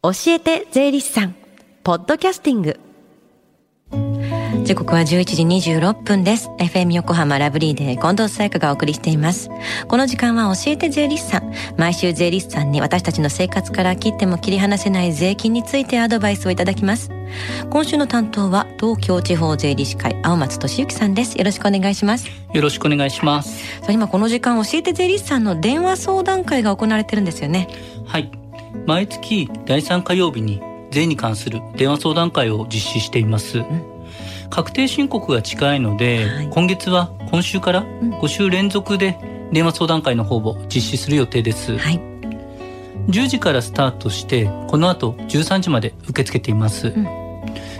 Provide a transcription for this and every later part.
教えて税理士さん。ポッドキャスティング。時刻は11時26分です。FM 横浜ラブリーで近藤沙耶香がお送りしています。この時間は教えて税理士さん。毎週税理士さんに私たちの生活から切っても切り離せない税金についてアドバイスをいただきます。今週の担当は東京地方税理士会青松俊之さんです。よろしくお願いします。よろしくお願いします。さあ今この時間教えて税理士さんの電話相談会が行われてるんですよね。はい毎月第3火曜日に税に関する電話相談会を実施しています、確定申告が近いので、はい。今月は今週から5週連続で電話相談会の方を実施する予定です、はい。10時からスタートしてこの後13時まで受け付けています、ん。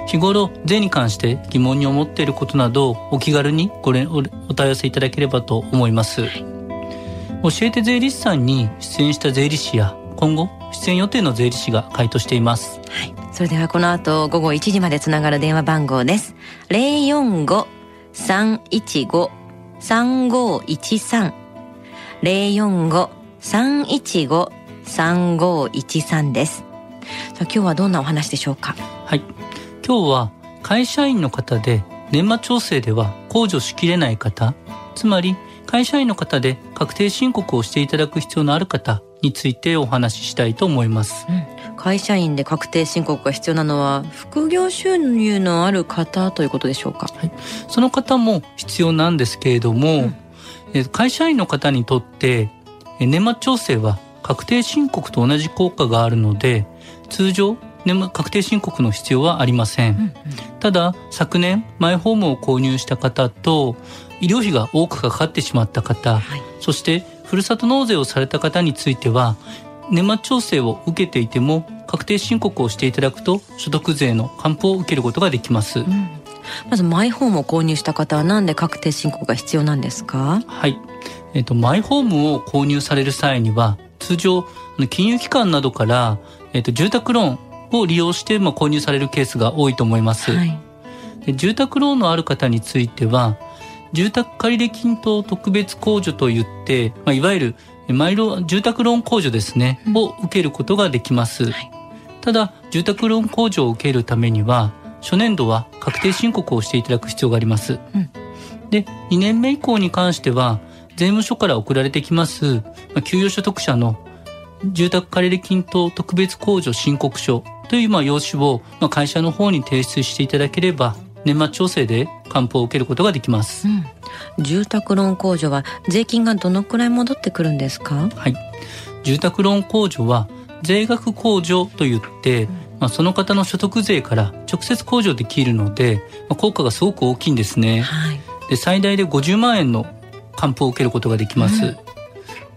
日頃税に関して疑問に思っていることなどお気軽にご連おお問い合わせいただければと思います、教えて税理士さんに出演した税理士や今後出演予定の税理士が回答していますはい。それではこの後午後1時までつながる電話番号です。045-315-3513。045-315-3513です。さあ今日はどんなお話でしょうか？はい今日は会社員の方で年末調整では控除しきれない方つまり会社員の方で確定申告をしていただく必要のある方についてお話ししたいと思います。会社員で確定申告が必要なのは副業収入のある方ということでしょうか？その方も必要なんですけれども、え会社員の方にとってえ年末調整は確定申告と同じ効果があるので通常年末確定申告の必要はありません、ただ昨年マイホームを購入した方と医療費が多くかかってしまった方、はい。そしてふるさと納税をされた方については年末調整を受けていても確定申告をしていただくと所得税の還付を受けることができます、まずマイホームを購入した方はなんで確定申告が必要なんですか？はい。えっ、と、マイホームを購入される際には、通常、金融機関などから、えっ、と、住宅ローンを利用して、まあ、購入されるケースが多いと思います。はいで住宅ローンのある方については、住宅借入金等特別控除といって、まあ、いわゆる、えマイロ住宅ローン控除ですね、を受けることができます。はいただ、住宅ローン控除を受けるためには、初年度は確定申告をしていただく必要があります。うんで、2年目以降に関しては、税務署から送られてきます、まあ給与所得者の住宅借入金等特別控除申告書というまあ用紙をまあ会社の方に提出していただければ、年末調整で還付を受けることができます。うん住宅ローン控除は税金がどのくらい戻ってくるんですか？はい。住宅ローン控除は税額控除といって、まあ、その方の所得税から直接控除できるので、まあ、効果がすごく大きいんですね。はいで、最大で50万円の還付を受けることができます。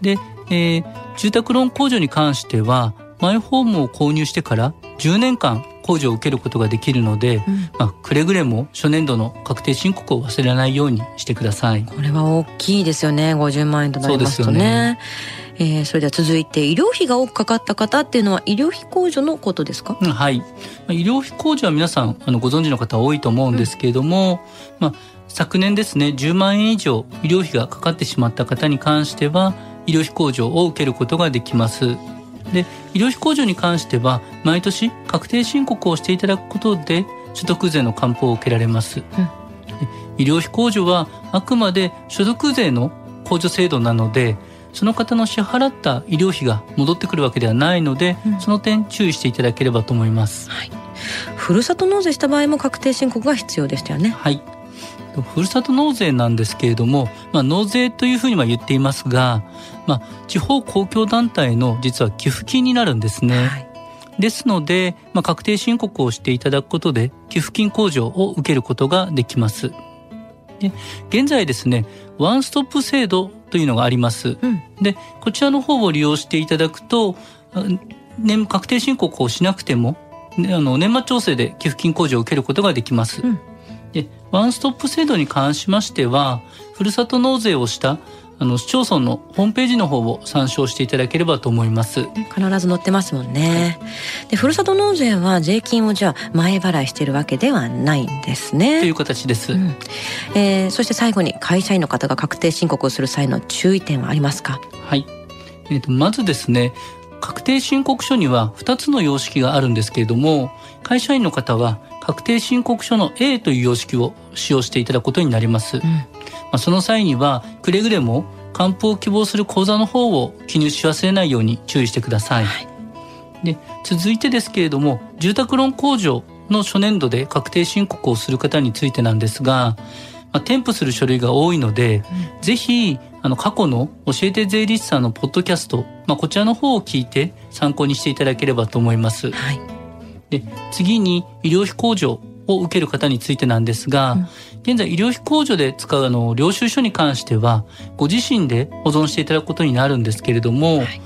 で、えー住宅ローン控除に関しては、マイホームを購入してから10年間控除を受けることができるので、うんまあ、くれぐれも初年度の確定申告を忘れないようにしてください。これは大きいですよね50万円となりますとそうですよねえーそれでは続いて医療費が多くかかった方っていうのは医療費控除のことですか？うんはい。まあ医療費控除は皆さんあのご存知の方多いと思うんですけれども、まあ、昨年ですね10万円以上医療費がかかってしまった方に関しては医療費控除を受けることができます。で医療費控除に関しては毎年確定申告をしていただくことで所得税の還付を受けられます。で医療費控除はあくまで所得税の控除制度なのでその方の支払った医療費が戻ってくるわけではないので、うんその点注意していただければと思います。ふるさと納税した場合も確定申告が必要でしたよねはい。ふるさと納税なんですけれども、まあ、納税というふうには言っていますが、まあ、地方公共団体の実は寄付金になるんですね。はいですので、まあ、確定申告をしていただくことで寄付金控除を受けることができます。で現在ですね、ワンストップ制度というのがあります。うんで、こちらの方を利用していただくと、あ年確定申告をしなくても、ねあの年末調整で寄付金控除を受けることができます。うんで、ワンストップ制度に関しましては、ふるさと納税をしたあの市町村のホームページの方を参照していただければと思います。必ず載ってますもんねでふるさと納税は税金をじゃあ前払いしてるわけではないんですといねう形です。うんえーそして最後に会社員の方が確定申告をする際の注意点はありますか？はい。えっ、と、まずですね、確定申告書には2つの様式があるんですけれども、会社員の方は確定申告書の A という様式を使用していただくことになります。うん、まあ、その際には、くれぐれも還付を希望する口座の方を記入し忘れないように注意してください。はい、で続いてですけれども、住宅ローン控除の初年度で確定申告をする方についてなんですが、まあ、添付する書類が多いので、うん、ぜひあの過去の教えて税理士さんのポッドキャスト、まあ、こちらの方を聞いて参考にしていただければと思います。はい、で次に医療費控除を受ける方についてなんですが、うん、現在医療費控除で使うあの領収書に関してはご自身で保存していただくことになるんですけれども、はい、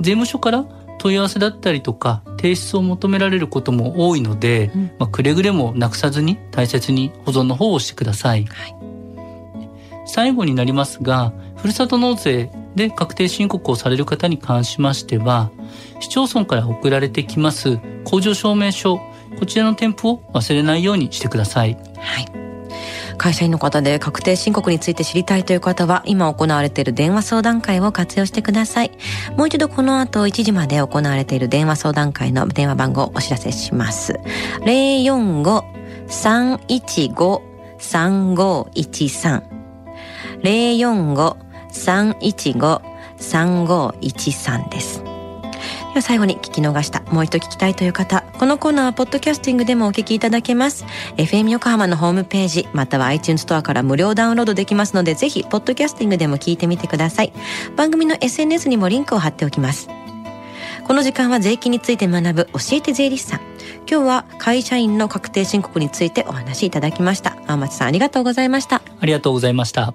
税務署から問い合わせだったりとか提出を求められることも多いので、うん、まあ、くれぐれもなくさずに大切に保存の方をしてください。はい、最後になりますが、ふるさと納税で確定申告をされる方に関しましては、市町村から送られてきます工場証明書、こちらの添付を忘れないようにしてください。はい。会社員の方で確定申告について知りたいという方は、今行われている電話相談会を活用してください。もう一度この後1時まで行われている電話相談会の電話番号をお知らせします。045-315-3513 045 315-3513です。では最後に聞き逃した、もう一度聞きたいという方、このコーナーはポッドキャスティングでもお聞きいただけます。FM 横浜のホームページ、または iTunes ストアから無料ダウンロードできますので、ぜひ、ポッドキャスティングでも聞いてみてください。番組の SNS にもリンクを貼っておきます。この時間は税金について学ぶ教えて税理士さん。今日は会社員の確定申告についてお話しいただきました。青松さんありがとうございました。ありがとうございました。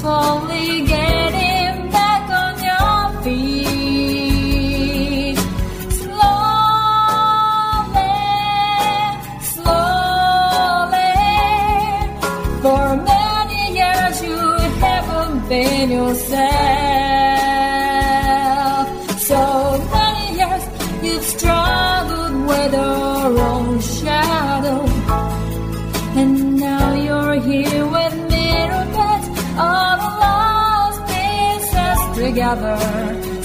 Slowly getting back on your feet. Slowly, slowly, for many years you haven't been yourself. together.